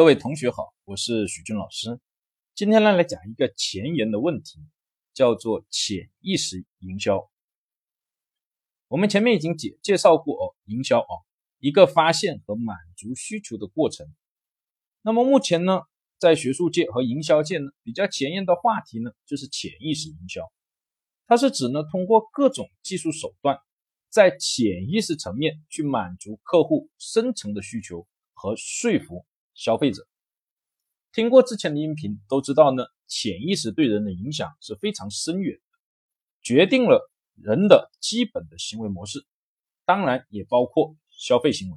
各位同学好，我是许军老师。今天呢来讲一个前沿的问题，叫做潜意识营销。我们前面已经介介绍过哦，营销哦，一个发现和满足需求的过程。那么目前呢，在学术界和营销界呢，比较前沿的话题呢，就是潜意识营销。它是指呢，通过各种技术手段，在潜意识层面去满足客户深层的需求和说服。消费者听过之前的音频都知道呢，潜意识对人的影响是非常深远的，决定了人的基本的行为模式，当然也包括消费行为。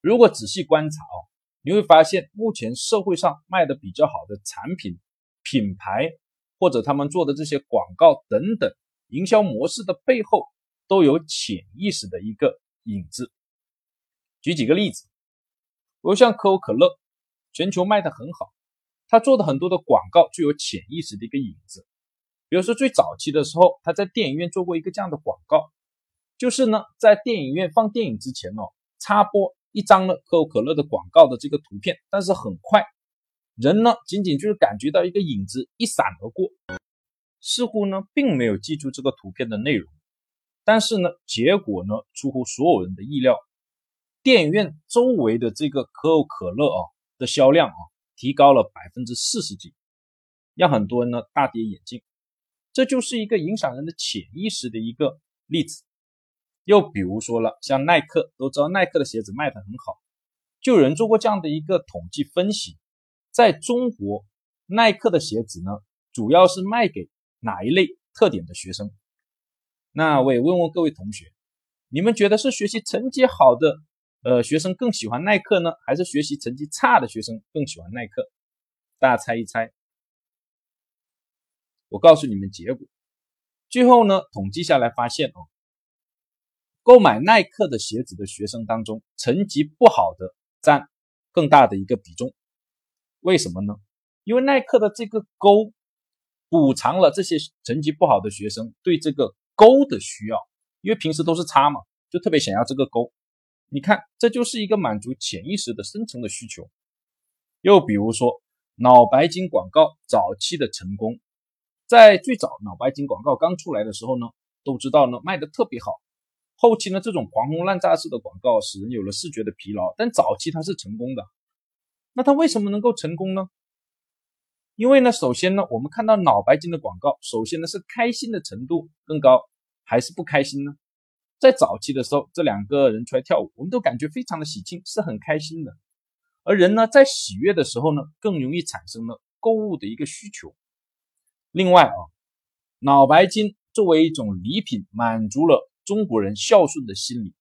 如果仔细观察哦，你会发现目前社会上卖的比较好的产品、品牌或者他们做的这些广告等等营销模式的背后，都有潜意识的一个影子。举几个例子。比如像可口可乐，全球卖的很好，他做的很多的广告具有潜意识的一个影子。比如说最早期的时候，他在电影院做过一个这样的广告，就是呢在电影院放电影之前哦，插播一张呢可口可乐的广告的这个图片，但是很快人呢仅仅就是感觉到一个影子一闪而过，似乎呢并没有记住这个图片的内容，但是呢结果呢出乎所有人的意料。电影院周围的这个可口可乐啊的销量啊提高了百分之四十几，让很多人呢大跌眼镜。这就是一个影响人的潜意识的一个例子。又比如说了，像耐克，都知道耐克的鞋子卖的很好，就有人做过这样的一个统计分析，在中国，耐克的鞋子呢主要是卖给哪一类特点的学生？那我也问问各位同学，你们觉得是学习成绩好的？呃，学生更喜欢耐克呢，还是学习成绩差的学生更喜欢耐克？大家猜一猜。我告诉你们结果。最后呢，统计下来发现哦，购买耐克的鞋子的学生当中，成绩不好的占更大的一个比重。为什么呢？因为耐克的这个勾补偿了这些成绩不好的学生对这个勾的需要，因为平时都是叉嘛，就特别想要这个勾。你看，这就是一个满足潜意识的深层的需求。又比如说，脑白金广告早期的成功，在最早脑白金广告刚出来的时候呢，都知道呢卖的特别好。后期呢，这种狂轰滥炸式的广告使人有了视觉的疲劳，但早期它是成功的。那它为什么能够成功呢？因为呢，首先呢，我们看到脑白金的广告，首先呢是开心的程度更高，还是不开心呢？在早期的时候，这两个人出来跳舞，我们都感觉非常的喜庆，是很开心的。而人呢，在喜悦的时候呢，更容易产生了购物的一个需求。另外啊，脑白金作为一种礼品，满足了中国人孝顺的心理，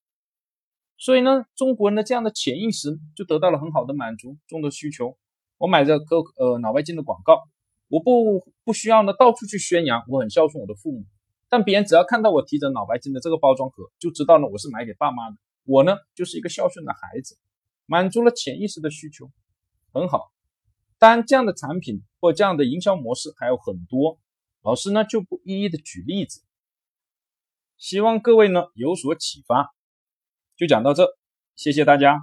所以呢，中国人的这样的潜意识就得到了很好的满足，中的需求。我买这个呃脑白金的广告，我不不需要呢到处去宣扬我很孝顺我的父母。但别人只要看到我提着脑白金的这个包装盒，就知道呢我是买给爸妈的。我呢就是一个孝顺的孩子，满足了潜意识的需求，很好。当然，这样的产品或这样的营销模式还有很多，老师呢就不一一的举例子。希望各位呢有所启发。就讲到这，谢谢大家。